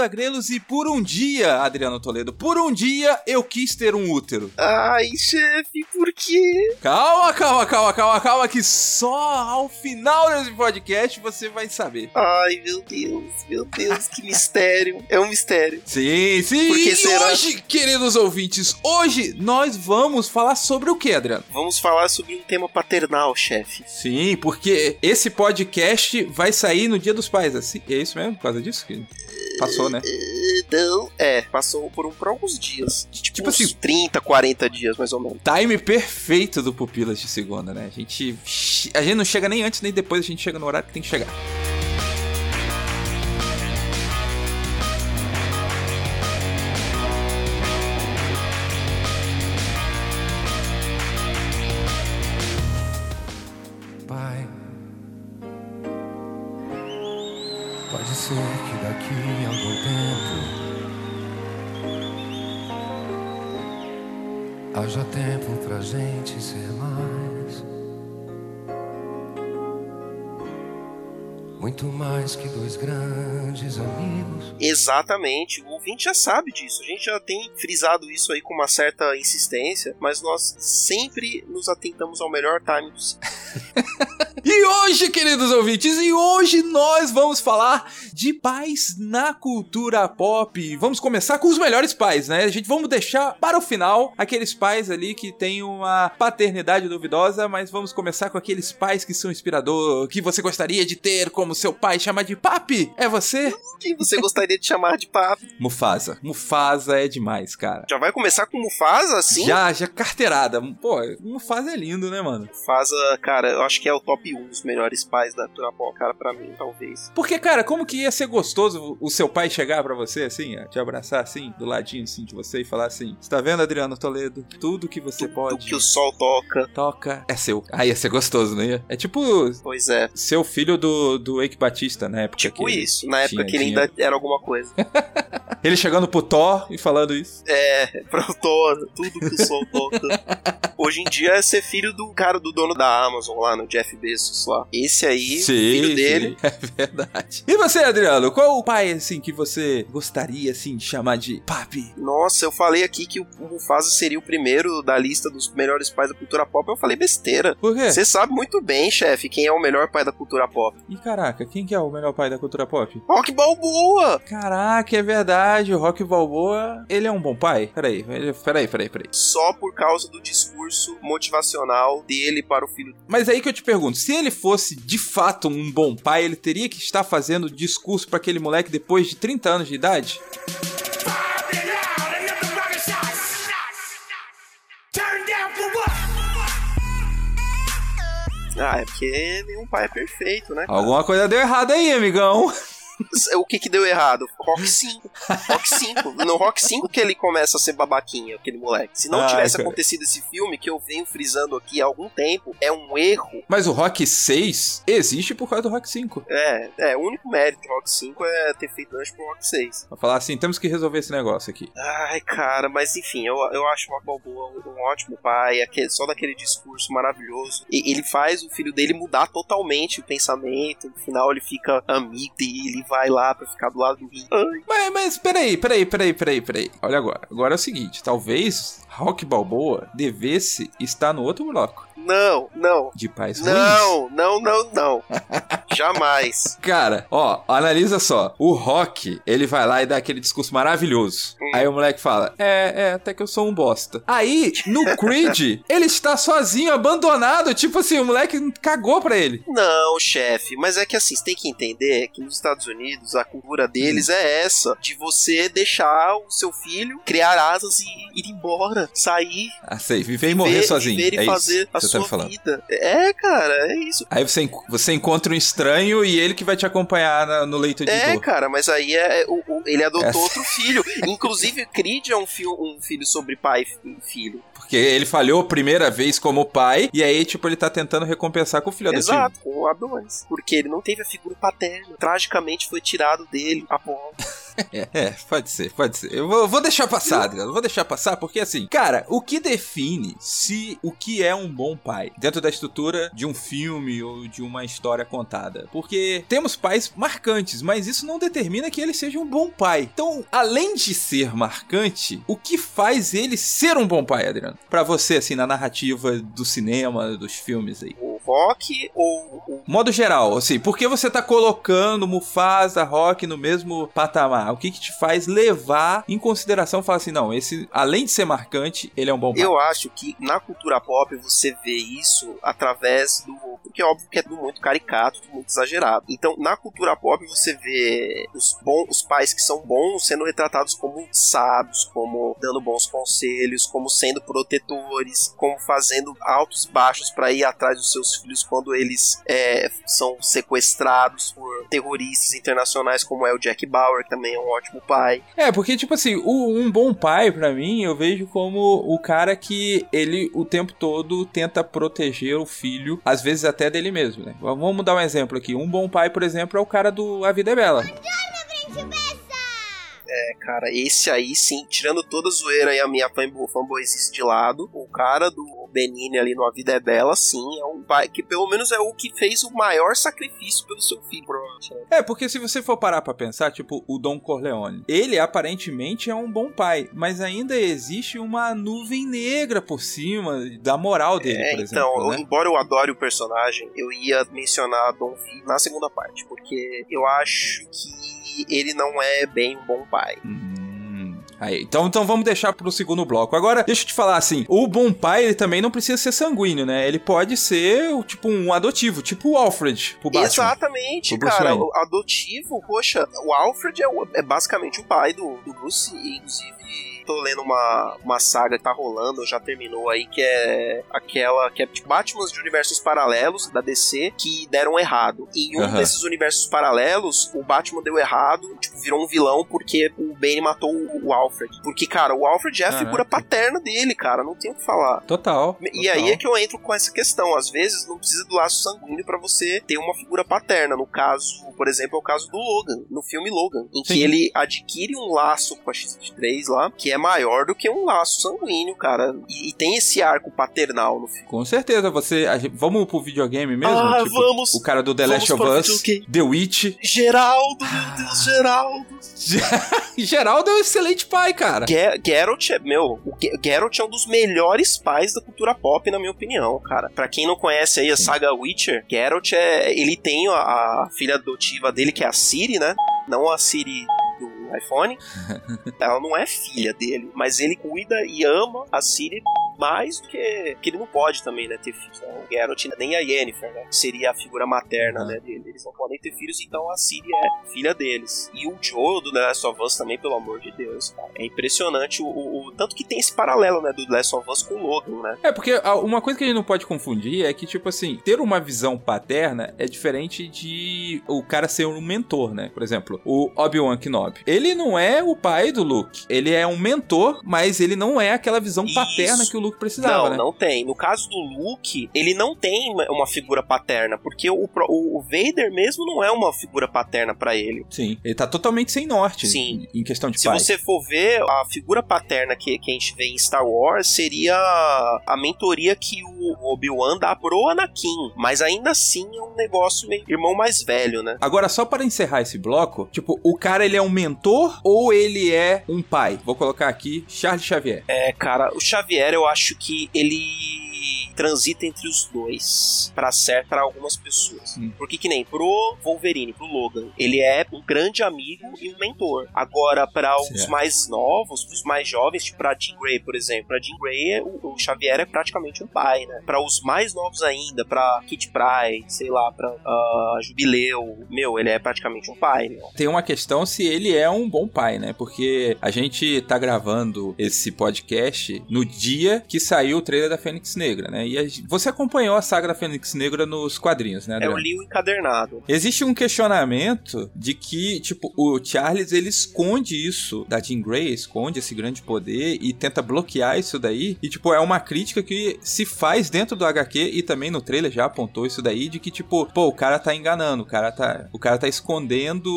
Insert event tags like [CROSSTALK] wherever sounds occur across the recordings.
Agrelos e por um dia, Adriano Toledo, por um dia eu quis ter um útero. Ai, chefe, por quê? Calma, calma, calma, calma, calma, que só ao final desse podcast você vai saber. Ai, meu Deus, meu Deus, que mistério. É um mistério. Sim, sim. Por que e será? hoje, queridos ouvintes, hoje nós vamos falar sobre o que, Adriano? Vamos falar sobre um tema paternal, chefe. Sim, porque esse podcast vai sair no Dia dos Pais, assim. É isso mesmo? Por causa disso que passou, né? Não, é, passou por, um, por alguns dias. Tipo, Tipo uns assim- 30, 40 dias, mais ou menos. Time perfeito do Pupilas de Segunda, né? A gente, a gente não chega nem antes nem depois, a gente chega no horário que tem que chegar. Exatamente, o ouvinte já sabe disso. A gente já tem frisado isso aí com uma certa insistência, mas nós sempre nos atentamos ao melhor time possível. [LAUGHS] E hoje, queridos ouvintes, e hoje nós vamos falar de pais na cultura pop. Vamos começar com os melhores pais, né? A gente vamos deixar para o final aqueles pais ali que têm uma paternidade duvidosa, mas vamos começar com aqueles pais que são inspirador, que você gostaria de ter como seu pai, chamar de papi. É você? Quem você gostaria de chamar de papo? Mufasa. Mufasa é demais, cara. Já vai começar com Mufasa, assim? Já, já carteirada. Pô, Mufasa é lindo, né, mano? Mufasa, cara, eu acho que é o top 1 dos melhores pais da cultura pop, cara, pra mim, talvez. Porque, cara, como que ia ser gostoso o seu pai chegar pra você, assim, ó, te abraçar, assim, do ladinho, assim, de você e falar assim: Você tá vendo, Adriano Toledo? Tudo que você Tudo pode. que o sol toca. Toca é seu. Aí ia ser gostoso, não ia? É tipo Pois é. seu filho do, do Eike Batista na época. Tipo que isso, na época tinha- que ele tinha- ainda era alguma coisa. [LAUGHS] [LAUGHS] Ele chegando pro Thor e falando isso. É, pro Thor, tudo que o sol toca. [LAUGHS] Hoje em dia é ser filho do cara do dono da Amazon lá, no Jeff Bezos lá. Esse aí, filho dele. sim, [LAUGHS] é verdade. E você, Adriano? Qual o pai, assim, que você gostaria, assim, de chamar de papi? Nossa, eu falei aqui que o Mufasa seria o primeiro da lista dos melhores pais da cultura pop. Eu falei besteira. Por quê? Você sabe muito bem, chefe, quem é o melhor pai da cultura pop. E caraca, quem que é o melhor pai da cultura pop? Rock Balboa! Caraca, é verdade, o Rock Balboa, ele é um bom pai? Peraí, peraí, peraí, peraí. Só por causa do discurso motivacional dele para o filho Mas aí que eu te pergunto, se ele fosse de fato um bom pai, ele teria que estar fazendo discurso pra aquele moleque depois de 30 anos de idade? Ah, é porque nenhum pai é perfeito, né? Alguma coisa deu errado aí, amigão. [LAUGHS] O que que deu errado? Rock [LAUGHS] 5. Rock 5. No Rock 5 que ele começa a ser babaquinha, aquele moleque. Se não Ai, tivesse cara. acontecido esse filme, que eu venho frisando aqui há algum tempo, é um erro. Mas o Rock 6 existe por causa do Rock 5. É, é, o único mérito do Rock 5 é ter feito antes pro Rock 6. Pra falar assim, temos que resolver esse negócio aqui. Ai, cara, mas enfim, eu, eu acho o Rock Balboa um, um ótimo pai, aquele, só daquele discurso maravilhoso. E ele faz o filho dele mudar totalmente o pensamento. No final ele fica amigo dele, vai lá pra ficar do lado do. Ai, Mas, mas peraí, peraí, peraí, peraí, peraí. Olha agora. Agora é o seguinte, talvez Rock Balboa devesse estar no outro bloco. Não, não. De pais ruins? Não, não, não, não. [LAUGHS] Jamais. Cara, ó, analisa só. O Rock, ele vai lá e dá aquele discurso maravilhoso. Hum. Aí o moleque fala: É, é, até que eu sou um bosta. Aí, no [LAUGHS] Creed, ele está sozinho, abandonado. Tipo assim, o moleque cagou pra ele. Não, chefe, mas é que assim, você tem que entender que nos Estados Unidos a cultura deles Hum. é essa, de você deixar o seu filho criar asas e ir embora, sair, Ah, sei, viver e morrer viver, sozinho. viver e é fazer isso a que você tá me falando. vida. É, cara, é isso. Aí você, você encontra um estranho e ele que vai te acompanhar na- no leito de É, dor. cara, mas aí é, o- o- ele adotou Essa- outro filho. Inclusive, Creed é um, fio- um filho sobre pai e filho. Porque ele falhou a primeira vez como pai, e aí, tipo, ele tá tentando recompensar com o filho. Exato, com o Adonis. Porque ele não teve a figura paterna. Tragicamente foi tirado dele a bola. [LAUGHS] É, é, pode ser, pode ser. Eu vou, vou deixar passar, Adriano. Eu vou deixar passar, porque assim, cara, o que define se o que é um bom pai dentro da estrutura de um filme ou de uma história contada? Porque temos pais marcantes, mas isso não determina que ele seja um bom pai. Então, além de ser marcante, o que faz ele ser um bom pai, Adriano? Pra você, assim, na narrativa do cinema, dos filmes aí. O Rock ou o. Modo geral, assim, por que você tá colocando Mufasa, Rock no mesmo patamar? O que que te faz levar em consideração, falar assim, não, esse, além de ser marcante, ele é um bom pai. Eu acho que na cultura pop você vê isso através do. Porque é óbvio que é tudo muito caricato, tudo muito exagerado. Então, na cultura pop você vê os, bons, os pais que são bons sendo retratados como sábios, como dando bons conselhos, como sendo protetores, como fazendo altos e baixos para ir atrás dos seus filhos quando eles é, são sequestrados por terroristas internacionais, como é o Jack Bauer, que também é um ótimo pai. É, porque, tipo assim, o- um bom pai, pra mim, eu vejo como o cara que ele o tempo todo tenta proteger o filho, às vezes até dele mesmo, né? Vamos dar um exemplo aqui. Um bom pai, por exemplo, é o cara do A Vida é Bela. É, cara, esse aí sim, tirando toda a zoeira e a minha fanbo- fanboyzice de lado, o cara do Benini ali no A Vida é Bela, sim, é um pai que pelo menos é o que fez o maior sacrifício pelo seu filho, provavelmente. né? É, porque se você for parar pra pensar, tipo, o Don Corleone, ele aparentemente é um bom pai, mas ainda existe uma nuvem negra por cima da moral dele, É, por então, exemplo, eu- né? embora eu adore o personagem, eu ia mencionar Don V na segunda parte, porque eu acho que ele não é bem um bom pai. Hum, Aí, então, então vamos deixar pro segundo bloco. Agora, deixa eu te falar assim: o bom pai, ele também não precisa ser sanguíneo, né? Ele pode ser, tipo, um adotivo, tipo o Alfred, pro Batman. Exatamente, O Bruce cara. Wayne. O adotivo, poxa, o Alfred é, o- é basicamente o pai do, do Bruce, inclusive tô lendo uma, uma saga que tá rolando, já terminou aí, que é aquela que é tipo Batman de universos paralelos da DC que deram errado. E em um Aham. desses universos paralelos, o Batman deu errado, tipo, virou um vilão porque o Bane matou o, Alfred. Porque, cara, o Alfred é a figura paterna dele, cara, não tem o que falar. Total. E aí é que eu entro com essa questão. Às vezes não precisa do laço sanguíneo pra você ter uma figura paterna. No caso, por exemplo, é o caso do Logan, no filme Logan, em Sim. que ele adquire um laço com a X-23 lá, que é maior do que um laço sanguíneo, cara. E, e tem esse arco paternal no filme. Com certeza, você. a vamos pro videogame mesmo? Ah, Tipo, vamos. O cara do The Last of Us. The Witch. Geraldo, meu Deus, Geraldo. [LAUGHS] Geraldo é um excelente pai, cara. Ge- Geralt é, meu, o Ge- Geralt é um dos melhores pais da cultura pop, na minha opinião, cara. Pra quem não conhece aí a Sim. saga Witcher, Geralt é. Ele tem a, a filha adotiva dele, que é a Ciri, né? Não a Siri iPhone. [LAUGHS] Ela não é filha dele, mas ele cuida e ama a Ciri mais do que. que ele não pode também, né? Ter filhos. Né? O Geralt, nem a Yennefer, né? Seria a figura materna, né? Dele. Eles não podem ter filhos, então a Ciri é filha deles. E o Joel do The Last of Us também, pelo amor de Deus, cara. É impressionante o, o- o- Tanto que tem esse paralelo, né? Do The Last of Us com o Logan, né? É, porque uma coisa que a gente não pode confundir é que, tipo assim, ter uma visão paterna é diferente de o cara ser um mentor, né? Por exemplo, o Obi-Wan Kenobi. Ele não é o pai do Luke. Ele é um mentor, mas ele não é aquela visão Isso. paterna que o Luke precisava, não, né? não tem. No caso do Luke, ele não tem uma- figura paterna, porque o, o, Vader mesmo não é uma figura paterna pra ele. Sim, ele tá totalmente sem norte Sim. em questão de Se pai. você for ver, a figura paterna que, que a gente vê em Star Wars seria a mentoria que o Obi-Wan dá pro Anakin. Mas ainda assim é um negócio meio irmão mais velho, né? Agora, só para encerrar esse bloco, tipo, o cara ele é um mentor ou ele é um pai? Vou colocar aqui Charles Xavier. É, cara, o Xavier eu acho que ele transita entre os dois para certo para algumas pessoas. Hum. Porque que nem pro Wolverine, pro Logan, ele é um grande amigo e um mentor. Agora para os mais novos, os mais jovens, tipo pra Jean Grey, por exemplo, pra Jean Grey é- o, o Xavier é praticamente um pai, né? Para os mais novos ainda, pra Kit Pryde, sei lá, pra ah, Jubileu, meu, ele é praticamente um pai, meu. Tem uma questão se ele é um bom pai, né? Porque a gente tá gravando esse podcast no dia que saiu o trailer da Fênix Negra, né? E a você acompanhou a saga da Fênix Negra nos quadrinhos, né, É, Adriano? eu li o encadernado. Existe um questionamento de que, tipo, o Charles ele esconde isso da Jean Grey, esconde esse grande poder e tenta bloquear isso daí. E, tipo, é uma crítica que se faz dentro do HQ e também no trailer já apontou isso daí de que, tipo, pô, o cara tá enganando, o cara tá, o cara tá escondendo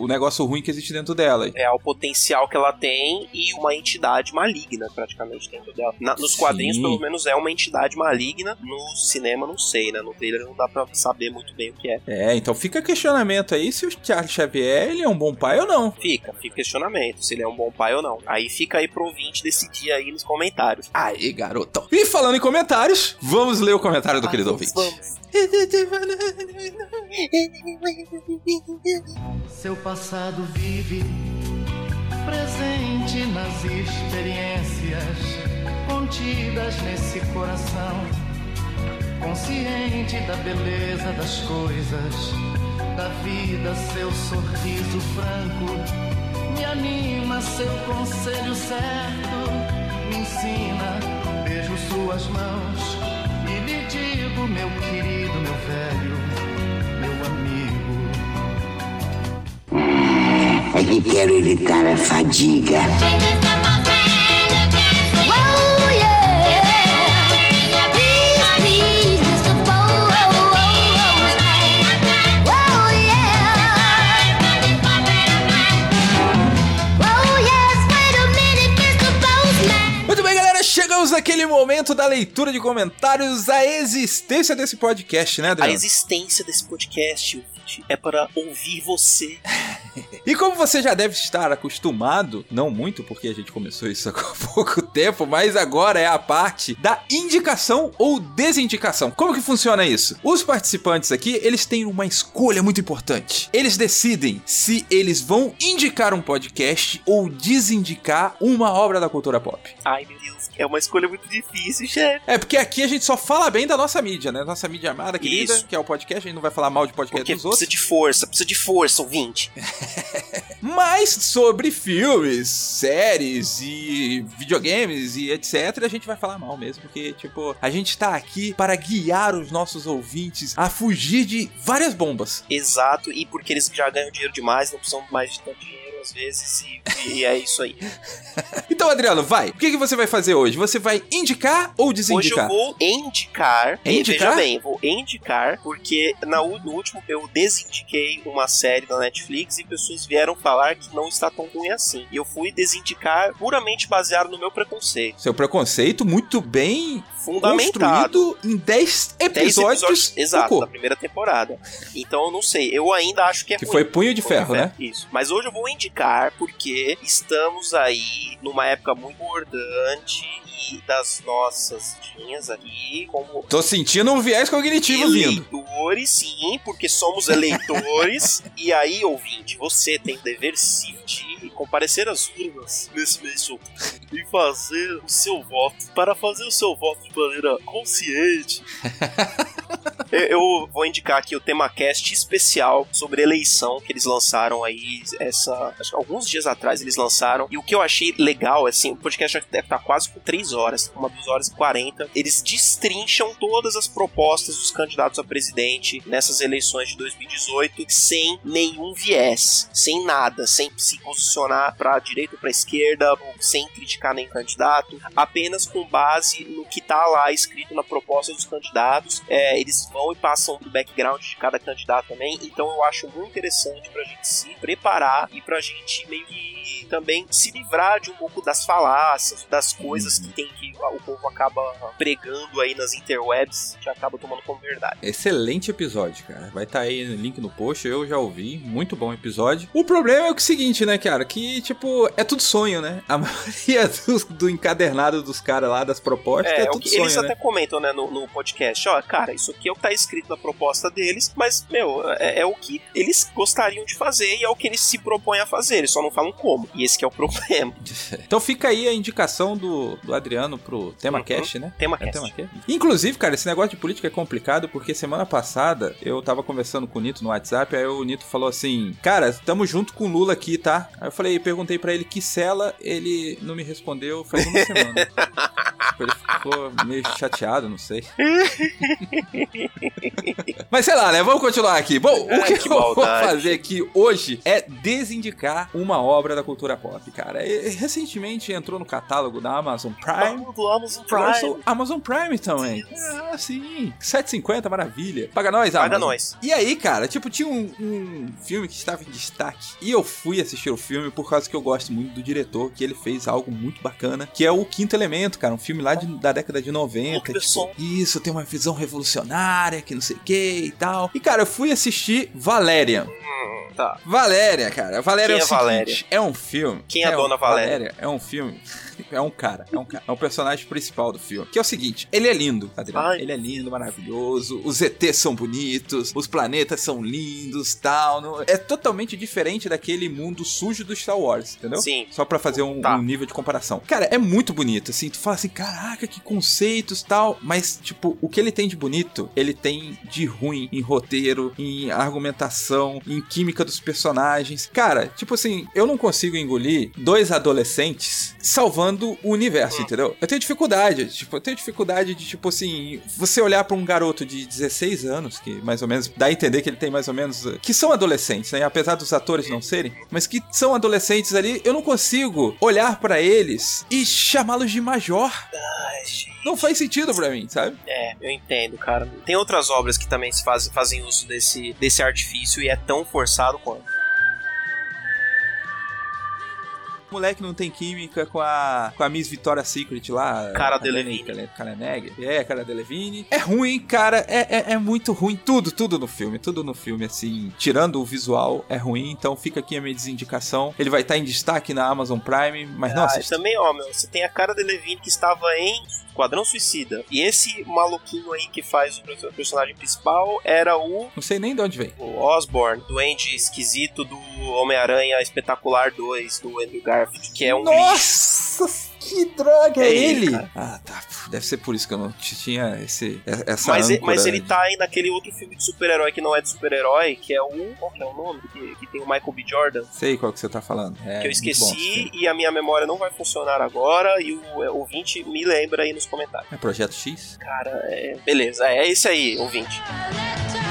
o negócio ruim que existe dentro dela. É o potencial que ela tem e uma entidade maligna, praticamente, dentro dela. Na- nos Sim. quadrinhos, pelo menos, é uma entidade maligna. No cinema, não sei, né? No trailer não dá pra saber muito bem o que é. É, então fica questionamento aí se o Charles Xavier ele é um bom pai ou não. Fica, fica questionamento se ele é um bom pai ou não. Aí fica aí pro ouvinte decidir aí nos comentários. Aí, garotão. E falando em comentários, vamos ler o comentário do Ah, querido vamos, ouvinte. vamos. [LAUGHS] Seu passado vive presente nas experiências contidas nesse coração, consciente da beleza das coisas, da vida, seu sorriso franco, me anima seu conselho certo, me ensina, beijo suas mãos e lhe digo, meu querido, meu velho, É que quero evitar a fadiga. A chegamos naquele momento da leitura de comentários, a existência desse podcast, né, A Adriano? existência desse podcast é para ouvir você. [LAUGHS] E como você já deve estar acostumado, não muito, porque a gente começou isso há [LAUGHS] pouco tempo, mas agora é a parte da indicação ou desindicação. Como que funciona isso? Os participantes aqui, eles têm uma escolha muito importante. Eles decidem se eles vão indicar um podcast ou desindicar uma obra da cultura pop. Ai, meu Deus, é uma escolha muito difícil, chefe. É, porque aqui a gente só fala bem da nossa mídia, né? Nossa mídia amada, querida, Isso. que é o podcast, a gente não vai falar mal de podcast Porque dos outros. precisa de força, precisa de força, ouvinte. [LAUGHS] Mas sobre filmes, séries e videogames e etc, a gente vai falar mal mesmo, porque, tipo, a gente tá aqui para guiar os nossos ouvintes a fugir de várias bombas. Exato, e porque eles já ganham dinheiro demais, não precisam mais de tanto dinheiro às vezes, e, e é isso aí. [LAUGHS] Então, Adriano, vai. O que, que você vai fazer hoje? Você vai indicar ou Hoje desindicar? eu vou indicar, Indicar? veja bem, vou indicar, porque na, no último eu desindiquei uma série da Netflix e pessoas vieram falar que não está tão ruim assim. E eu fui desindicar puramente baseado no meu preconceito. Seu preconceito muito bem Fundamentado. construído em 10 10 episódios, episódios, exato, da primeira temporada. Então eu não sei, eu ainda acho que é Que ruim. foi Punho de Ferro, né? Isso. Mas hoje eu vou indicar porque estamos aí numa época muito importante e das nossas linhas aqui como Tô sentindo um viés cognitivo vindo. eleitores, sim, porque somos eleitores. [LAUGHS] e aí, ouvinte, você tem o dever cívico de comparecer às urnas nesse mês de outubro e fazer o seu voto. Para fazer o seu voto de maneira consciente. [LAUGHS] Eu- vou indicar aqui o tema cast especial sobre eleição que eles lançaram aí essa, acho que alguns dias atrás eles lançaram. E o que eu achei legal, assim, o podcast já deve estar quase com 3 horas, uma 2 horas e 40. Eles destrincham todas as propostas dos candidatos a presidente nessas eleições de 2018 sem nenhum viés, sem nada, sem se posicionar para direita ou para esquerda, sem criticar nenhum candidato, apenas com base no que tá lá escrito na proposta dos candidatos. É, eles eles vão e passam do background de cada candidato também. Então eu acho muito interessante pra gente se preparar e pra gente meio que também se livrar de um pouco das falácias, das coisas que tem que o povo acaba pregando aí nas interwebs, que acaba tomando como verdade. Excelente episódio, cara. Vai estar aí no link no post, eu já ouvi. Muito bom episódio. O problema é o seguinte, né, cara? Que, tipo, é tudo sonho, né? A [LAUGHS] maioria dos- do, encadernado dos caras lá, das propostas, é, É, tudo que sonho, eles né? até comentam, né, no, no podcast, ó, cara, isso aqui é o que tá escrito na proposta deles, mas, meu, é, é o que eles gostariam de fazer e é o que eles se propõem a fazer, eles só não falam como. E esse que é o [LAUGHS] problema. [LAUGHS] Então fica aí a indicação do, do Adriano pro tema Uhum. cast, né? Tema É cast. tema cast? Inclusive, cara, esse negócio de política é complicado porque semana passada eu tava conversando com o Nito no WhatsApp, aí o Nito falou assim: Cara, tamo junto com o Lula aqui, tá? Aí eu falei, perguntei pra ele que cela, ele não me respondeu faz uma semana. [LAUGHS] Tipo, ele ficou meio chateado, não sei. [LAUGHS] Mas sei lá, né? Vamos continuar aqui. Bom, o Ai, que, que eu vou maldade. fazer aqui hoje é desindicar uma obra da cultura pop, cara. E, recentemente entrou no catálogo da Amazon Prime. Do Amazon Prime. Amazon Prime também. Ah, sim. 7,50, maravilha. Paga nós, Amazon. Paga nós. E aí, cara, tipo, tinha um, um filme que estava em destaque. E eu fui assistir o filme por causa que eu gosto muito do diretor, que ele fez algo muito bacana, que é o Quinto Elemento, cara. Um filme lá de- da década de 90. Luc Besson. tipo, isso, tem uma visão revolucionária, que não sei o que e tal. E, cara, eu fui assistir Valerian. Tá. Valéria, cara. Valéria Quem é o é Valéria? seguinte, é um filme. Quem é a dona um- Valéria? É um filme. É um cara, é um cara. É o personagem principal do filme. Que é o seguinte: ele é lindo, Adriano. Ai. Ele é lindo, maravilhoso. Os ETs são bonitos, os planetas são lindos tal. não- É totalmente diferente daquele mundo sujo do Star Wars, entendeu? Sim. Só pra fazer um, Tá. um nível de comparação. Cara, é muito bonito, assim. Tu fala assim, caraca, que conceitos tal. Mas, tipo, o que ele tem de bonito, ele tem de ruim em roteiro, em argumentação, em química dos personagens. Cara, tipo assim, eu não consigo engolir dois adolescentes salvando o universo, entendeu? Eu tenho dificuldade. Tipo, eu tenho dificuldade de, tipo assim, você olhar pra um garoto de 16 anos, que mais ou menos dá a entender que ele tem mais ou menos. uh, que são adolescentes, né? Apesar dos atores não serem, mas que são adolescentes ali, eu não consigo olhar pra eles e chamá-los de major. Ai. Não faz sentido pra mim, sabe? É, eu entendo, cara. Tem outras obras que também se fazem, fazem uso desse, desse artifício e é tão forçado quanto. O moleque não tem química com a, com a Miss Victoria's Secret lá. Cara Delevingne. Dani Kaleneg. É, cara Delevingne. É ruim, cara. É, é, é muito ruim. Tudo, tudo no filme. Tudo no filme, assim. Tirando o visual, é ruim. Então fica aqui a minha desindicação. Ele vai estar em destaque na Amazon Prime, mas não Ah, assista. também, ó, meu, você tem a cara de Levine que estava em Esquadrão Suicida. E esse maluquinho aí que faz o perso- personagem principal era o, Não sei nem de onde vem. o Osborn, doente esquisito do Homem-Aranha Espetacular 2, do Andrew Garfield, que é um Nossa, que droga é, É ele? Ah, tá. Deve ser por isso que eu não tinha esse, essa Mas, âncora mas ele tá aí naquele outro filme de super-herói que não é de super-herói, que é o. Qual que é o nome? Que, que tem o Michael B. Jordan. Sei qual que você tá falando. É, que eu bom esqueci filme. e a minha memória não vai funcionar agora. E o é, ouvinte me lembra aí nos comentários. É Projeto X? Cara, é. Beleza, é, esse aí, ouvinte. Please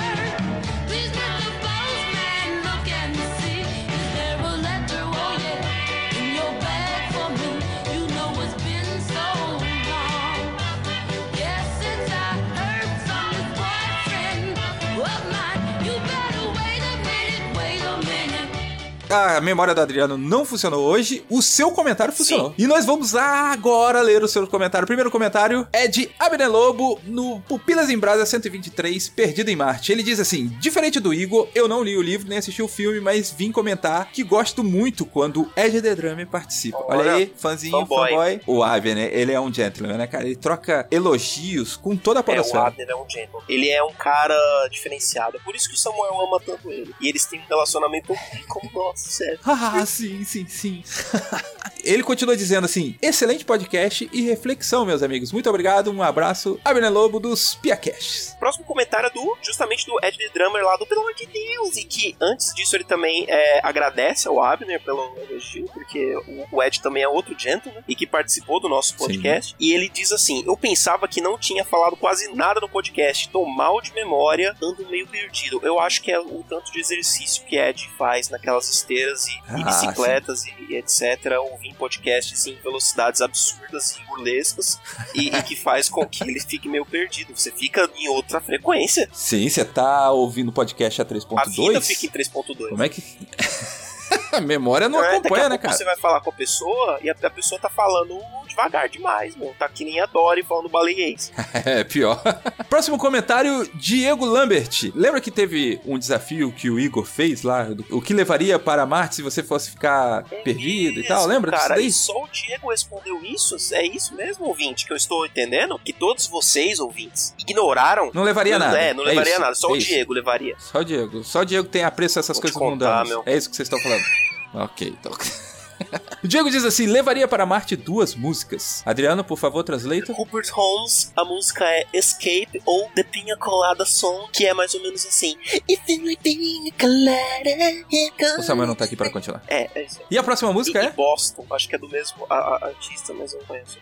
A memória do Adriano não funcionou hoje, o seu comentário funcionou. E nós vamos agora ler o seu comentário. O primeiro comentário é de Abner Lobo no Pupilas em Brasa 123, Perdido em Marte. Ele diz assim: Diferente do Igor, eu não li o livro nem assisti o filme, mas vim comentar que gosto muito quando Ed The Drummer participa. Olha, Olha, aí, fãzinho, fanboy. fanboy. O Abner, ele é um gentleman, né, cara? Ele troca elogios com toda a É, o. Abner é um gentleman. Ele é um cara diferenciado. É por isso que o Samuel ama tanto ele. E eles têm um relacionamento como nosso, sério. Ah, sim, sim, sim. [LAUGHS] Ele continua dizendo assim: excelente podcast e reflexão, meus amigos. Muito obrigado, um abraço. Abner Lobo dos Piacasts. Próximo comentário é do, justamente do Ed The Drummer lá do Pelo amor de Deus. E que antes disso ele também é, agradece ao Abner pelo elogio, porque o, o Ed também é outro gentleman e que participou do nosso podcast. E ele diz assim: Eu pensava que não tinha falado quase nada no podcast. Tô mal de memória, ando meio perdido. Eu acho que é o tanto de exercício que Ed faz naquelas e, e Ah, bicicletas e, e etc. Ouvir podcasts em velocidades absurdas e burlescas e, e que faz com que ele fique meio perdido. Você fica em outra frequência. Sim, você tá ouvindo podcast a A vida 3.2? fica em 3.2. Como é que. [LAUGHS] [LAUGHS] a memória não É, acompanha, né, cara? Você vai falar com a pessoa e a, a pessoa tá falando devagar demais, meu. Tá que nem a Dory falando baleiês. [LAUGHS] É, pior. [LAUGHS] Próximo comentário, Diego Lambert. Lembra que teve um desafio que o Igor fez lá? O que levaria para Marte se você fosse ficar perdido e tal? Lembra disso cara, daí? e só o Diego respondeu isso? É isso mesmo, ouvinte, que eu estou entendendo? Que todos vocês, ouvintes, ignoraram? Não levaria nada. É, não levaria isso, nada. Só é o isso. Diego levaria. Só o Diego. Só o Diego tem apreço a essas Vou coisas contar, mundanas. meu. É isso que vocês estão falando. Ok, então. [LAUGHS] o Diego diz assim: levaria para Marte duas músicas. Adriano, por favor, translate. Rupert Holmes, a música é Escape ou The Pina Colada Song, que é mais ou menos assim. Here O Samuel não tá aqui para continuar. É, é isso. E a próxima música E é? Boston, acho que é do mesmo a- a- artista, mas eu não conheço.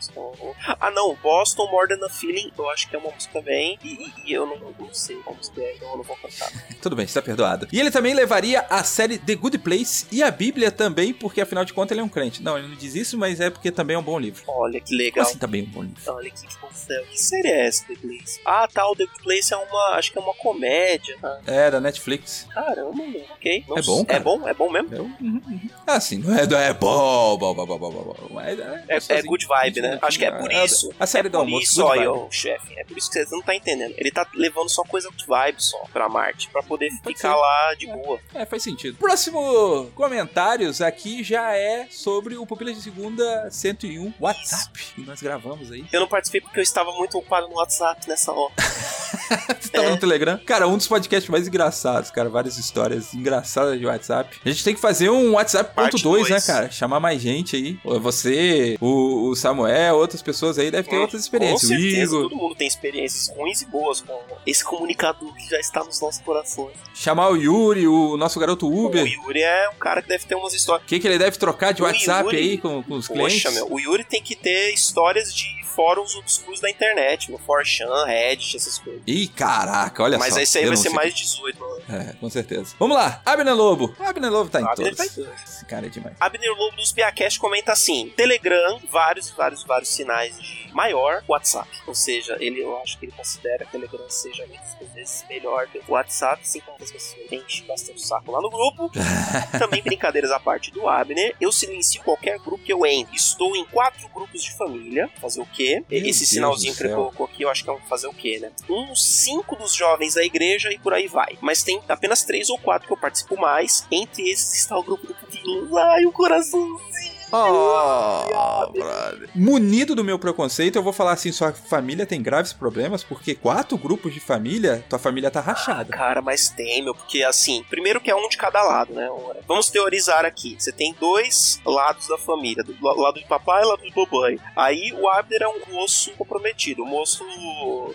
Ah, não, Boston More Than a Feeling, eu acho que é uma música também, e, e- eu não, não sei qual música é, então eu não vou cantar. Tudo bem, está perdoado. E ele também levaria a série The Good Place e a Bíblia também, porque afinal de contas ele é um crente. Não, ele não diz isso, mas é porque também é um bom livro. Olha que Como legal. assim também é um bom livro? Olha que céu. Que série é essa, The Place? Ah, tá, o The Place é uma. Acho que é uma comédia. Ah, É, da Netflix. caramba, mano. Ok. É sei. bom, cara? É bom? É bom mesmo? É, uhum, uhum. Ah, sim, não é, não é bom, bom, bom, bom, bom, bom, mas é, É, é gostosinho. good vibe, né? Acho que é por É, isso. A série é do almoço, isso, ó, chefe. É por isso que você não tá entendendo. Ele tá levando só coisa good vibe só pra Marte, pra poder Pode ficar ser. lá de boa. É, faz sentido. Próximo comentários aqui já é sobre o Pupilas de Segunda 101 WhatsApp que nós gravamos aí. Eu não participei porque eu estava muito ocupado no WhatsApp nessa hora. Você [LAUGHS] tava É. no Telegram? Cara, um dos podcasts mais engraçados, cara. Várias histórias engraçadas de WhatsApp. A gente tem que fazer um WhatsApp ponto Parte 2, né, cara? Chamar mais gente aí. Você, o, o Samuel, outras pessoas aí devem ter outras experiências. Com certeza, Igor. todo mundo tem experiências ruins e boas com esse comunicador que já está nos nossos corações. Chamar o Yuri, o nosso garoto Uber. O Yuri é um cara que deve ter umas histórias. O que, que ele deve trocar de O WhatsApp Yuri- aí com, com os clientes? Poxa, meu, o Yuri tem que ter histórias de fóruns obscuros da internet, no 4chan, Reddit, essas coisas. Ih, caraca, olha Mas só. esse aí vai ser mais 18, mano. É, com certeza. Vamos lá, Abner Lobo. Abner Lobo tá em Abner todos. tá em todos. Esse cara é demais. Abner Lobo dos Piacast comenta assim: Telegram, vários, vários, vários sinais de maior WhatsApp. Ou seja, ele, eu acho que ele considera que o Telegram seja muitas vezes melhor do que o WhatsApp, assim como as pessoas enchem bastante o saco lá no grupo. [LAUGHS] Também brincadeiras à parte do Abner. Eu silencio qualquer grupo que eu entre. Estou em quatro grupos de família. Fazer o quê? Meu Esse Deus sinalzinho que ele colocou aqui, eu acho que é um fazer o quê, né? Uns cinco dos jovens da igreja e por aí vai. Mas tem apenas três ou quatro que eu participo mais. Entre esses está o grupo do Pupilos. Ai, o coração. Oh, brother. Munido do meu preconceito, eu vou falar assim: sua família tem graves problemas, porque quatro grupos de família, tua família tá rachada. Cara, mas tem, meu, porque assim, primeiro que é um de cada lado, né? Vamos teorizar aqui. Você tem dois lados da família, do la- lado de papai e lado de papai. Aí o Abner é um moço comprometido, um moço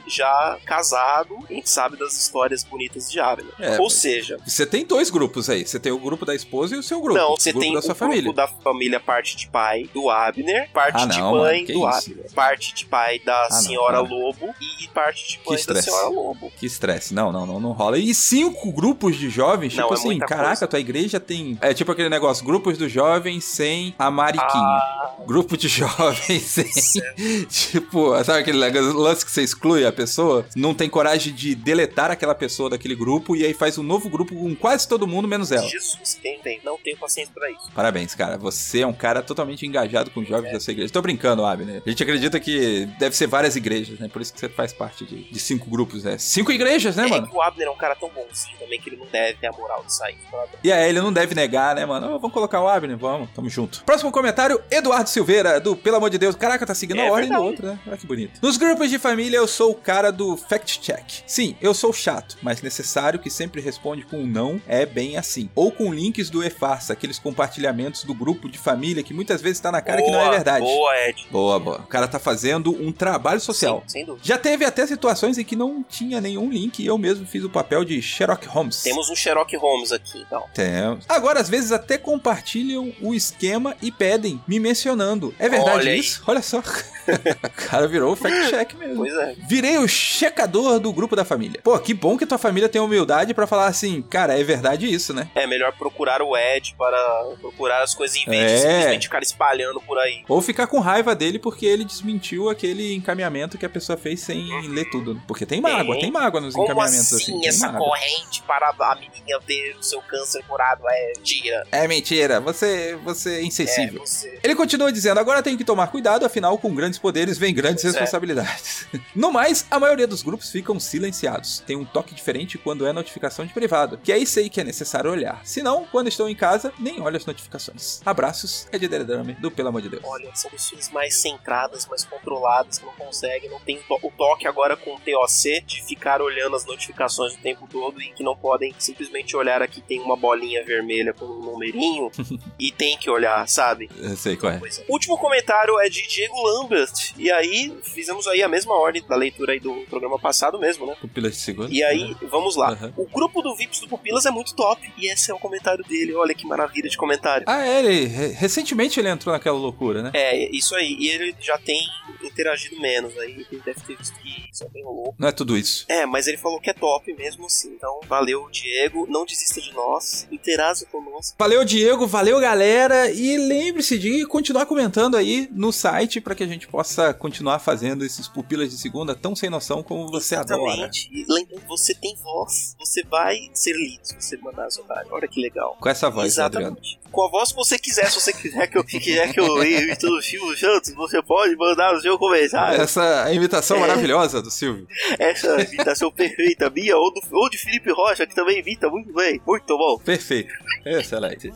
já casado, a gente sabe das histórias bonitas de Abner. É, Ou seja, Você tem dois grupos aí. Você tem o grupo da esposa e o seu grupo. não, você grupo tem da o sua grupo família. da família parte de pai do Abner, parte Ah, de não, mãe mano, que do isso? Abner, parte de pai da não, senhora para. Lobo e parte de mãe da estresse. senhora Lobo. Que estresse. Não, não, não, não rola. E cinco grupos de jovens, Não, tipo é assim, caraca, coisa. tua igreja tem. É tipo aquele negócio, grupos dos jovens sem a Mariquinha. Ah, Grupo de [LAUGHS] jovens sem. tipo, sabe aquele lance que você exclui a pessoa? Não tem coragem de deletar aquela pessoa daquele grupo e aí faz um novo grupo com quase todo mundo, menos ela. Jesus, tem, tem. Não tenho paciência pra isso. Parabéns, cara. Você é um cara totalmente engajado com os jovens da sua igreja. Tô brincando, Abner. A gente acredita que deve ser várias igrejas, né? Por isso que você faz parte de, de cinco grupos, né? Cinco igrejas, né, é mano? que o Abner é um cara tão bonzinho também que ele não deve ter a moral de sair. E aí, ele não deve negar, né, mano? Ô, vamos colocar o Abner, vamos, tamo junto. Próximo comentário, Eduardo Silveira, do Pelo Amor de Deus. Caraca, tá seguindo É a ordem do verdade. outro, né? Olha que bonito. Nos grupos de família, eu sou o cara do fact check. Sim, eu sou chato, mas necessário que sempre responde com um não é bem assim. Ou com links do E-Farsa, aqueles compartilhamentos do grupo de família que muitas vezes tá na cara que não é Boa, verdade. Boa, Ed. Boa, boa. O cara tá fazendo um trabalho social. Sim, sem dúvida. Já teve até situações em que não tinha nenhum link e eu mesmo fiz o papel de Sherlock Holmes. Temos um Sherlock Holmes aqui, então. Temos. Agora, às vezes, até compartilham o esquema e pedem, me mencionando. É verdade Olha isso? Olha só. [LAUGHS] O cara virou o fact-check mesmo. Pois é. Virei o checador do grupo da família. Pô, que bom que tua família tem humildade pra falar assim, cara, é verdade isso, né? É melhor procurar o Ed para procurar as coisas em vez É. de simplesmente ficar espalhando por aí. Ou ficar com raiva dele porque ele desmentiu aquele encaminhamento que a pessoa fez sem ler tudo. Porque tem mágoa, tem mágoa nos Como encaminhamentos assim assim. essa mágoa. corrente para a menininha ter o seu câncer curado é dia? É mentira, você, você é É, insensível. você. Ele continua dizendo: agora tem que tomar cuidado, afinal, com grandes poderes vem grandes Pois é. responsabilidades. [LAUGHS] No mais, a maioria dos grupos ficam silenciados. Tem um toque diferente quando é notificação de privado, que aí sei que é necessário olhar. Se não, quando estou em casa, nem olho as notificações. Abraços, é de do Pelo Amor de Deus. Olha, são pessoas mais centradas, mais controladas, que não conseguem, não tem to- o toque agora com o TOC de ficar olhando as notificações o tempo todo e que não podem simplesmente olhar aqui tem uma bolinha vermelha com um numerinho [LAUGHS] e tem que olhar, sabe? Eu sei qual é. É. Último comentário é de Diego Lambert. E aí, fizemos aí a mesma ordem da leitura aí do programa passado mesmo, né? Pupilas de segundo. E aí, vamos lá. Aham. O grupo do Vips do Pupilas é muito top. E esse é o comentário dele. Olha que maravilha de comentário. Ah, é, ele, re- recentemente ele entrou naquela loucura, né? É, isso aí. E ele já tem interagido menos. Aí ele deve ter visto que isso é louco. Não é tudo isso. É, mas ele falou que é top mesmo assim. Então, valeu, Diego. Não desista de nós. Interaja conosco. Valeu, Diego, valeu, galera. E lembre-se de continuar comentando aí no site para que a gente possa continuar fazendo esses pupilas de segunda tão sem noção como você adora. Exatamente. E lembrando, você tem voz. Você vai ser lido se você mandar horário. Olha que legal. Com essa voz, Adriano. Exatamente. Com a voz que você quiser, se você quiser que eu, quiser que eu imite o Silvio Santos, você pode mandar o seu comentário. Essa imitação É. maravilhosa do Silvio. Essa imitação perfeita minha, ou, do, ou de Felipe Rocha, que também imita muito bem. Muito bom. Perfeito. Excelente.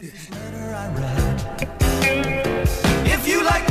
If you like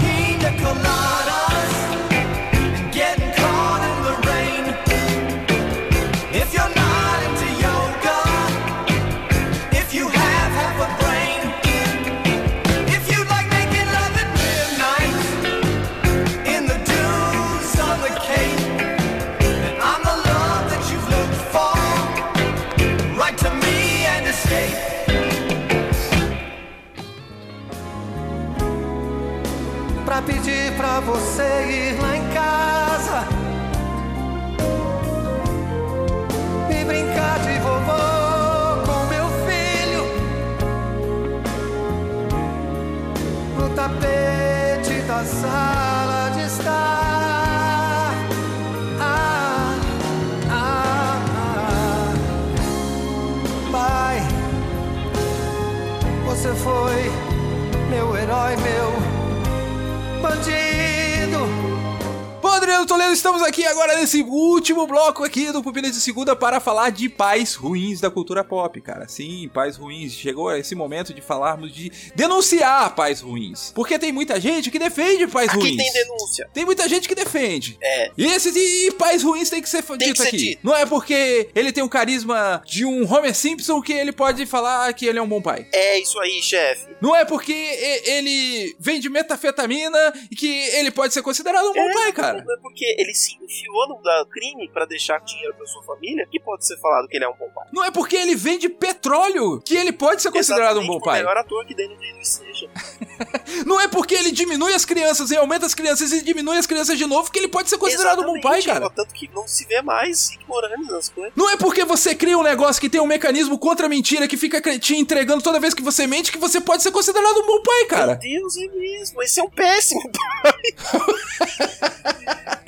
último bloco aqui do Pupilas de Segunda para falar de pais ruins da cultura pop, cara. Sim, pais ruins. Chegou esse momento de falarmos de denunciar pais ruins. Porque tem muita gente que defende pais Aqui ruins. tem denúncia. Tem muita gente que defende. É. E esses e, e pais ruins tem que ser Tem dito que ser aqui. dito. Não é porque ele tem o carisma de um Homer Simpson que ele pode falar que ele é um bom pai. É isso aí, chefe. Não é porque ele vende metafetamina e que ele pode ser considerado um bom pai, cara. Não é porque ele se enfiou no crime pra deixar dinheiro pra sua família que pode ser falado que ele é um bom pai. Não é porque ele vende petróleo que ele pode ser considerado um Exatamente, bom O pai. melhor ator que Daniel Day-Lewis seja. [LAUGHS] Não é porque ele diminui as crianças e aumenta as crianças e diminui as crianças de novo que ele pode ser considerado um bom pai, Exatamente, cara. Tanto que não se vê mais Rick Moranis nas coisas. Não é porque você cria um negócio que tem um mecanismo contra a mentira que fica te entregando toda vez que você mente que você pode ser considerado um bom pai, cara. Meu Deus, é mesmo. Esse é um péssimo [LAUGHS] pai.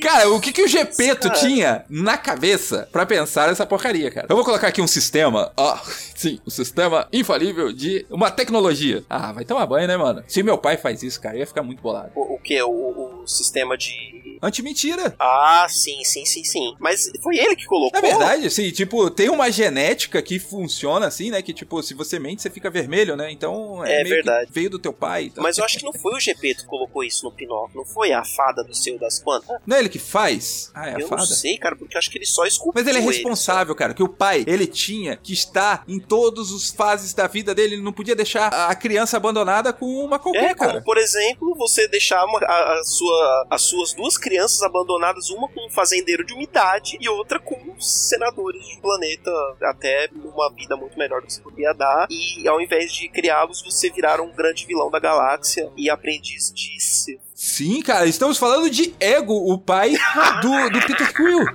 Cara, o que, que o Gepeto tinha na cabeça pra pensar nessa porcaria, cara? Eu vou colocar aqui um sistema, ó, sim, um sistema infalível de uma tecnologia. Ah, vai tomar banho, né, mano? Se meu pai faz isso, cara, eu ia ficar muito bolado. O, o que? O, o sistema de. Anti-mentira. Ah, sim, sim, sim, sim. Mas foi ele que colocou. É verdade, assim, tipo, tem uma genética que funciona assim, né? Que, tipo, se você mente, você fica vermelho, né? Então, É meio verdade. veio do teu pai. Então. Mas eu acho que não foi o Gepeto que colocou isso no Pinóquio. Não foi a fada do seu das quantas? Não é ele que faz? Ah, é a eu fada? não sei, cara, porque eu acho que ele só esculpiu Mas ele é responsável, cara, que o pai, ele tinha que estar em todas as fases da vida dele, ele não podia deixar a criança abandonada com uma qualquer, É, como cara. por exemplo, você deixar uma- a, a sua, as suas duas crianças abandonadas, uma com um fazendeiro de umidade e outra com senadores de um planeta até numa vida muito melhor do que você poderia dar. E ao invés de criá-los, você viraram um grande vilão da galáxia e aprendiz de. Sim, cara, estamos falando de Ego, o pai do, do Peter Quill.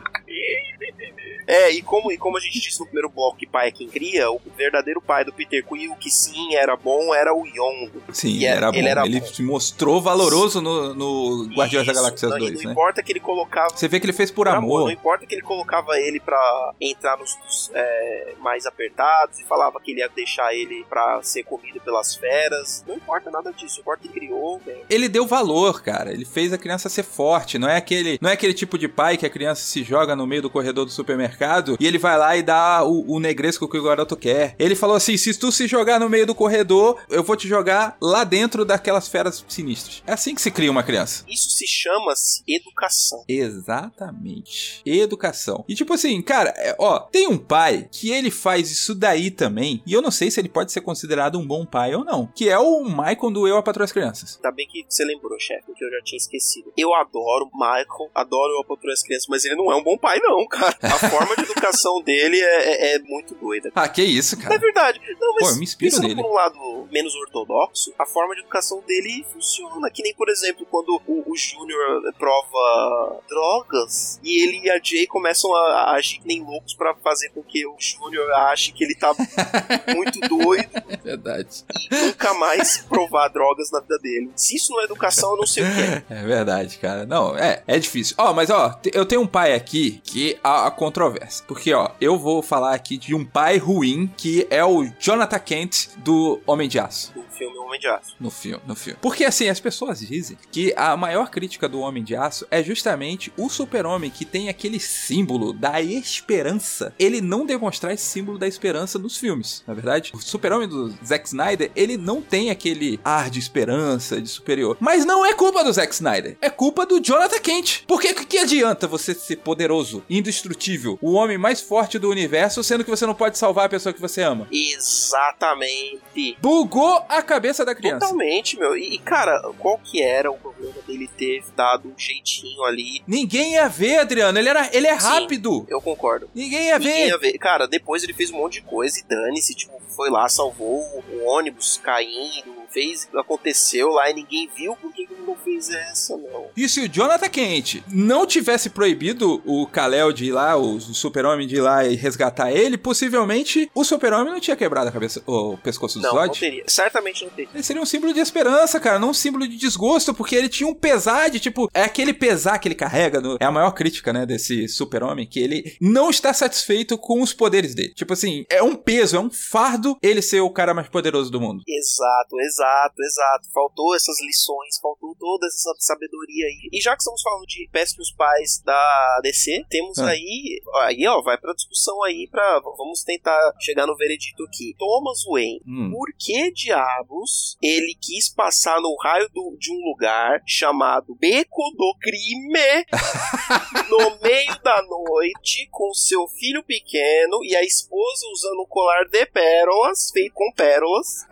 É, e como, e como a gente disse no primeiro bloco que pai é quem cria, o verdadeiro pai do Peter Quill, que sim era bom, era o Yondu. Sim, E era bom. ele era ele bom. se mostrou valoroso no, no Guardiões da Galáxia não, e 2, não né? importa que ele colocava Você vê que ele fez por amor. Não importa que ele colocava ele pra entrar nos, nos, é, mais apertados e falava que ele ia deixar ele pra ser comido pelas feras. Não importa nada disso. Importa que criou. né? Ele deu valor, cara. Ele fez a criança ser forte. Não é aquele, não é aquele tipo de pai que a criança se joga no meio do corredor do supermercado e ele vai lá e dá o, o negresco que o garoto quer. Ele falou assim: se tu se jogar no meio do corredor, eu vou te jogar lá dentro daquelas feras sinistras. É assim que se cria uma criança. Isso se chama-se educação. Exatamente. Educação. E tipo assim, cara, é, ó, tem um pai que ele faz isso daí também, e eu não sei se ele pode ser considerado um bom pai ou não, que é o Michael do Eu, a Patroa e as Crianças. Ainda bem que você lembrou, chefe, porque eu já tinha esquecido. Eu adoro Michael, adoro o Patrulha as Crianças, mas ele não é um bom pai, não, cara. A forma de educação dele é, é- é muito doida. Ah, que isso, É cara. verdade. Não, mas Pô, eu me inspiro nele. por um lado menos ortodoxo, a forma de educação dele funciona. Que nem, por exemplo, quando o, o Júnior prova drogas e ele e a Jay começam a, a agir que nem loucos pra fazer com que o Júnior ache que ele tá [LAUGHS] muito doido É verdade. e nunca mais provar drogas na vida dele. Se isso não é educação, eu não sei o que é. [LAUGHS] É verdade, cara. Não, é, é difícil. Ó, mas ó, te- eu tenho um pai aqui que há a controvérsia. Porque, ó, eu vou falar aqui de um pai ruim que é o Jonathan Kent do Homem de Aço. Do filme Homem de Aço. No filme, no filme. Porque assim, as pessoas dizem que a maior crítica do Homem de Aço é justamente o super-homem que tem aquele símbolo da esperança. Ele não demonstrar esse símbolo da esperança nos filmes, na verdade. O super-homem do Zack Snyder, ele não tem aquele ar de esperança, de superior. Mas não é culpa do Zack Snyder, é culpa do Jonathan Kent. Porque que, que adianta você ser poderoso, indestrutível, o homem mais forte do universo, sendo que você não pode salvar a pessoa que você ama? Exatamente. Bugou a cabeça da criança. Totalmente, meu. E, cara, qual que era o problema dele ter dado um jeitinho ali? Ninguém ia ver, Adriano. Ele, era, ele é Sim. rápido. Eu concordo. Ninguém ia Ninguém ver. ia ver. Cara, depois ele fez um monte de coisa e dane-se, tipo, foi lá, salvou o ônibus caindo, fez, aconteceu lá e ninguém viu. Por que ele não fez essa, não? E se o Jonathan Kent não tivesse proibido o Kal-El de ir lá, o, super-homem de ir lá e resgatar ele, possivelmente o super-homem não tinha quebrado a cabeça, o pescoço do Não, não Zod. teria. Certamente não teria. Ele seria um símbolo de esperança, cara, não um símbolo de desgosto, porque ele tinha um pesar de, tipo, é aquele pesar que ele carrega, no- é a maior crítica, né, desse super-homem, que ele não está satisfeito com os poderes dele. Tipo assim, é um peso, é um fardo ele ser o cara mais poderoso do mundo. Exato, exato, exato. Faltou essas lições, faltou toda essa sabedoria aí. E já que estamos falando de péssimos pais da DC, temos Ah. aí, aí ó, vai pra discussão aí pra, vamos tentar chegar no veredito aqui. Thomas Wayne, Hum. por que diabos ele quis passar no raio do- de um lugar chamado Beco do Crime [LAUGHS] no meio da noite com seu filho pequeno e a esposa usando um colar de pérolas, feito com pérolas.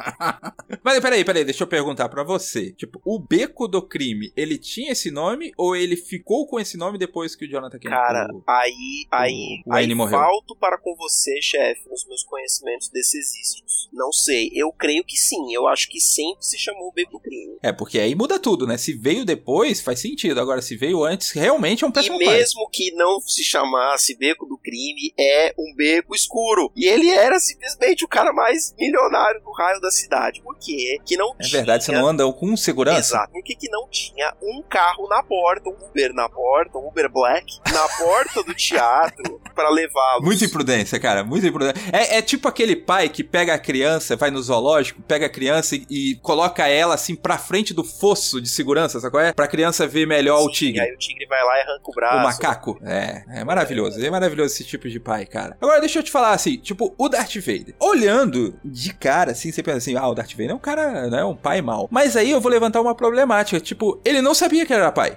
Mas peraí, peraí, deixa eu perguntar pra você. Tipo, o Beco do Crime, ele tinha esse nome ou ele ficou com esse nome depois que o Jonathan Kent... Cara, o- aí, aí, o aí morreu. falto para com você, chefe, os meus conhecimentos decisísticos. Não sei, eu creio que sim, eu acho que sempre se chamou o Beco do Crime. É, porque aí muda tudo, né? Se veio depois, faz sentido. Agora, se veio antes, realmente é um E péssimo pai. mesmo que não se chamasse Beco do Crime, é um beco escuro. E ele era simplesmente o cara mais milionário do raio da cidade. Por quê? Que não É tinha... verdade, você não anda com segurança? Exato. Por que, que não tinha um carro na porta, um Uber na porta, um Uber Black, na porta do teatro [LAUGHS] para levá-los? Muita imprudência, cara, muita imprudência. É, é tipo aquele pai que pega a criança, vai no zoológico, pega a criança e, e coloca ela assim pra frente do fosso de segurança, sabe qual é? Pra criança ver melhor o Sim, tigre. Aí o tigre vai lá e arranca o braço. O macaco. É, é maravilhoso. É maravilhoso esse tipo de pai, cara. Agora, deixa eu te falar assim, tipo, o Darth Vader. Olhando de cara, assim, você pensa assim, ah, o Darth Vader é um cara, né, um pai mau. Mas aí eu vou levantar uma problemática. Tipo, ele não sabia que era pai.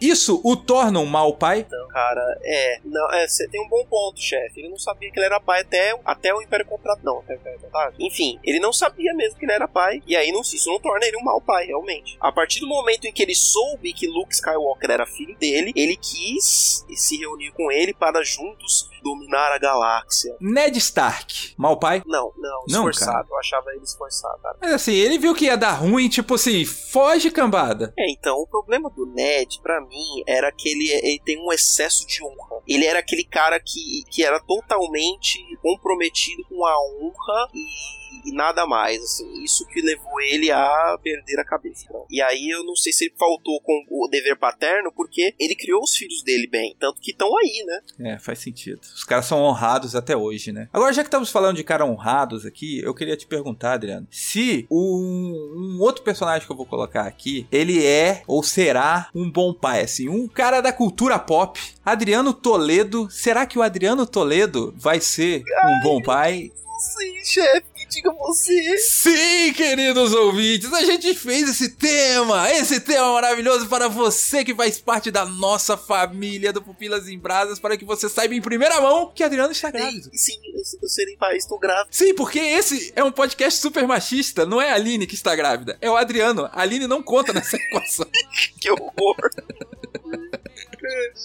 Isso o torna um mau pai? cara, é. Não, é, você tem um bom ponto, chefe. Ele não sabia que ele era pai até, até o Império Contra... Não, até o Império Contra... Enfim, ele não sabia mesmo que ele era pai. E aí não, isso não torna ele um mau pai, realmente. A partir do momento em que ele soube que Luke Skywalker era filho dele, ele quis se reunir com ele para juntos dominar a galáxia. Ned Stark, mau pai? Não, não, Não, esforçado. Eu achava ele esforçado, cara. Mas assim, ele viu que ia dar ruim, tipo assim, foge cambada. É, então, o problema do Ned, pra mim, era que ele, ele tem um excesso de honra. Ele era aquele cara que, que era totalmente comprometido com a honra e, e nada mais, assim. Isso que levou ele a perder a cabeça. E aí eu não sei se ele faltou com o dever paterno, porque ele criou os filhos dele bem. Tanto que estão aí, né? É, faz sentido. Os caras são honrados até hoje, né? Agora, já que estamos falando de caras honrados aqui, eu queria te perguntar, Adriano, se um, um outro personagem que eu vou colocar aqui, ele é ou será um bom pai, assim, um cara da cultura pop, Adriano Toledo, será que o Adriano Toledo vai ser um bom pai? Sim, chefe, diga você. Sim, queridos ouvintes, a gente fez esse tema, esse tema maravilhoso para você que faz parte da nossa família do Pupilas em Brasas, para que você saiba em primeira mão que Adriano está grávido. Sim, sim, eu, eu serei pai, estou grávida. Sim, porque esse é um podcast super machista, não é a Aline que está grávida, é o Adriano. A Aline não conta nessa [LAUGHS] equação. [LAUGHS] Que horror.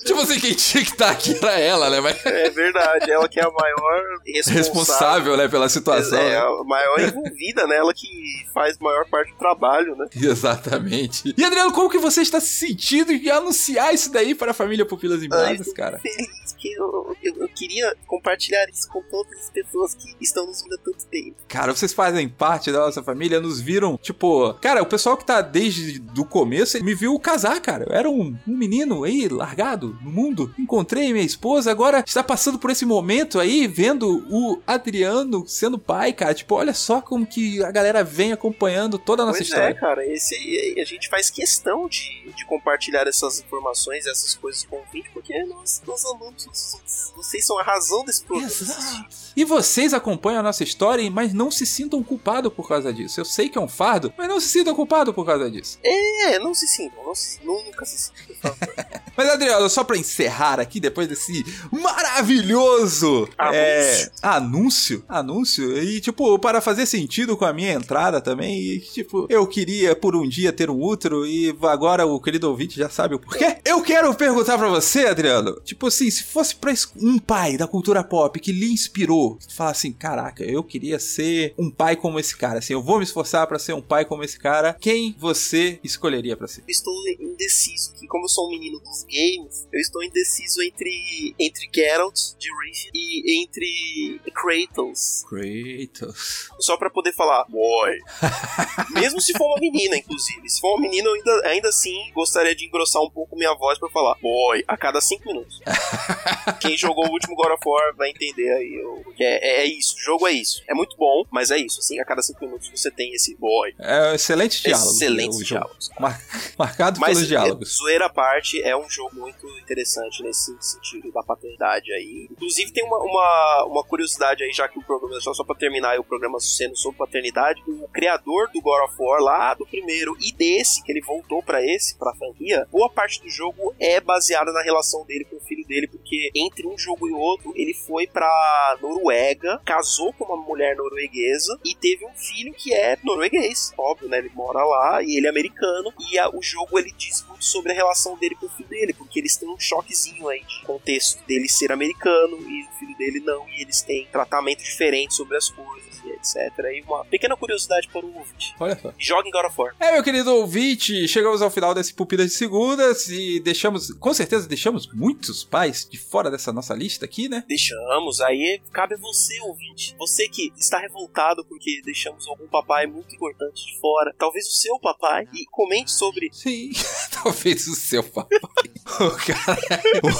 Tipo assim, quem tinha que estar aqui era ela, né? Mas É verdade, ela que é a maior responsável. responsável, né, pela situação. É, né? a maior envolvida nela que faz maior parte do trabalho, né? [LAUGHS] Exatamente. E Adriano, como que você está se sentindo em anunciar isso daí para a família Pupilas em Ai, Brasas, tô cara? feliz que eu, eu, eu queria compartilhar isso com todas as pessoas que estão nos vendo há tanto tempo. Cara, vocês fazem parte da nossa família, nos viram, tipo, cara, o pessoal que tá desde do começo me viu casar, cara. Eu era um, um menino aí, largado no mundo. Encontrei minha esposa, agora está passando por esse momento aí, vendo o Adriano sendo pai, cara. Tipo, olha só como que a galera vem acompanhando toda a nossa pois história. é, cara, esse, a gente faz questão de, de compartilhar essas informações, essas coisas com o vídeo, porque nós, nós amamos vocês. São a razão desse programa. E vocês acompanham a nossa história, mas não se sintam culpados por causa disso. Eu sei que é um fardo, mas não se sintam culpados por causa disso. É, não se sintam, não se- nunca se sintam. Mas, [LAUGHS] Adriano, só pra encerrar aqui, depois desse maravilhoso é, anúncio, anúncio, e tipo, para fazer sentido com a minha entrada também, e tipo, eu queria por um dia ter um útero e agora o querido ouvinte já sabe o porquê. Eu quero perguntar pra você, Adriano, tipo assim, se fosse pra um pai da cultura pop que lhe inspirou, falar assim, caraca, eu queria ser um pai como esse cara, assim, eu vou me esforçar pra ser um pai como esse cara, quem você escolheria pra ser? Estou indeciso, que como eu sou um menino dos games, eu estou indeciso entre, entre Geralt de Rift e entre Kratos. Kratos. Só pra poder falar, boy. [LAUGHS] Mesmo se for uma menina, inclusive. Se for uma menina, eu ainda, ainda assim gostaria de engrossar um pouco minha voz pra falar, boy, a cada cinco minutos. [LAUGHS] Quem jogou o último God of War vai entender aí. o- que É, é isso, o jogo é isso. É muito bom, mas é isso. Assim, a cada cinco minutos você tem esse boy. É um excelente diálogo. Excelentes o jogo. diálogos. Mar- marcado Mas, pelos é, diálogos. zoeira à parte, é um jogo muito interessante nesse sentido da paternidade aí. Inclusive, tem uma, uma, uma curiosidade aí, já que o programa, só, só pra terminar aí o programa sendo sobre paternidade, o criador do God of War, lá do primeiro e desse, que ele voltou pra esse, pra franquia, boa parte do jogo é baseada na relação dele com o filho dele, porque entre um jogo e outro, ele foi pra Noruega, casou com uma mulher norueguesa e teve um filho que é norueguês, óbvio, né? Ele mora lá e ele é americano. E a- o jogo ele diz muito sobre a relação dele com o filho dele, porque eles têm um choquezinho aí de contexto dele ser americano e o filho dele não, e eles têm tratamento diferente sobre as coisas etc. E uma pequena curiosidade para o ouvinte. Olha só. Joga em God of War. É, meu querido ouvinte, chegamos ao final desse Pupilas de Segundas e deixamos, com certeza, deixamos muitos pais de fora dessa nossa lista aqui, né? Deixamos, aí cabe a você, ouvinte. Você que está revoltado porque deixamos algum papai muito importante de fora, talvez o seu papai, e comente sobre Sim, [LAUGHS] talvez o seu papai. [LAUGHS] O cara.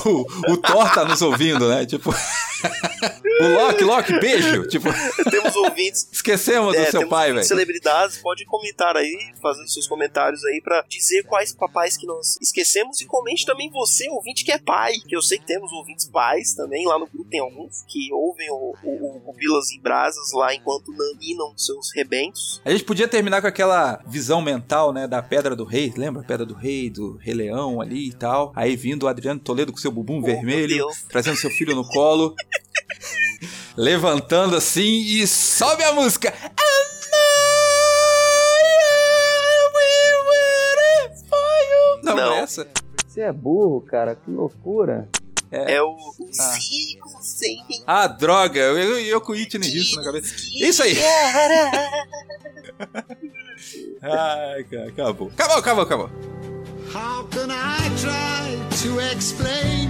O, o Thor tá nos ouvindo, né? Tipo. [LAUGHS] o Loki, Loki, beijo. Tipo, temos ouvintes esquecemos É, do seu pai, velho. celebridades, pode comentar aí, fazendo seus comentários aí pra dizer quais papais que nós esquecemos e comente também você, ouvinte que é pai, que eu sei que temos ouvintes pais também, lá no grupo tem alguns que ouvem o, o, em Brasas lá enquanto naninam seus rebentos. A gente podia terminar com aquela visão mental, né, da Pedra do Rei, lembra? Pedra do Rei, do Rei Leão ali e tal. Aí vindo o Adriano Toledo com seu bumbum vermelho, Deus. trazendo seu filho no colo, [LAUGHS] levantando assim e sobe a música. Não, Não. é essa? Você é burro, cara, que loucura. É o Ah. Sigo sem Ah, droga, eu, eu, eu com Whitney Houston na cabeça. Isso aí. [LAUGHS] Ai, cara, acabou. Acabou, acabou, acabou. How can I try to explain?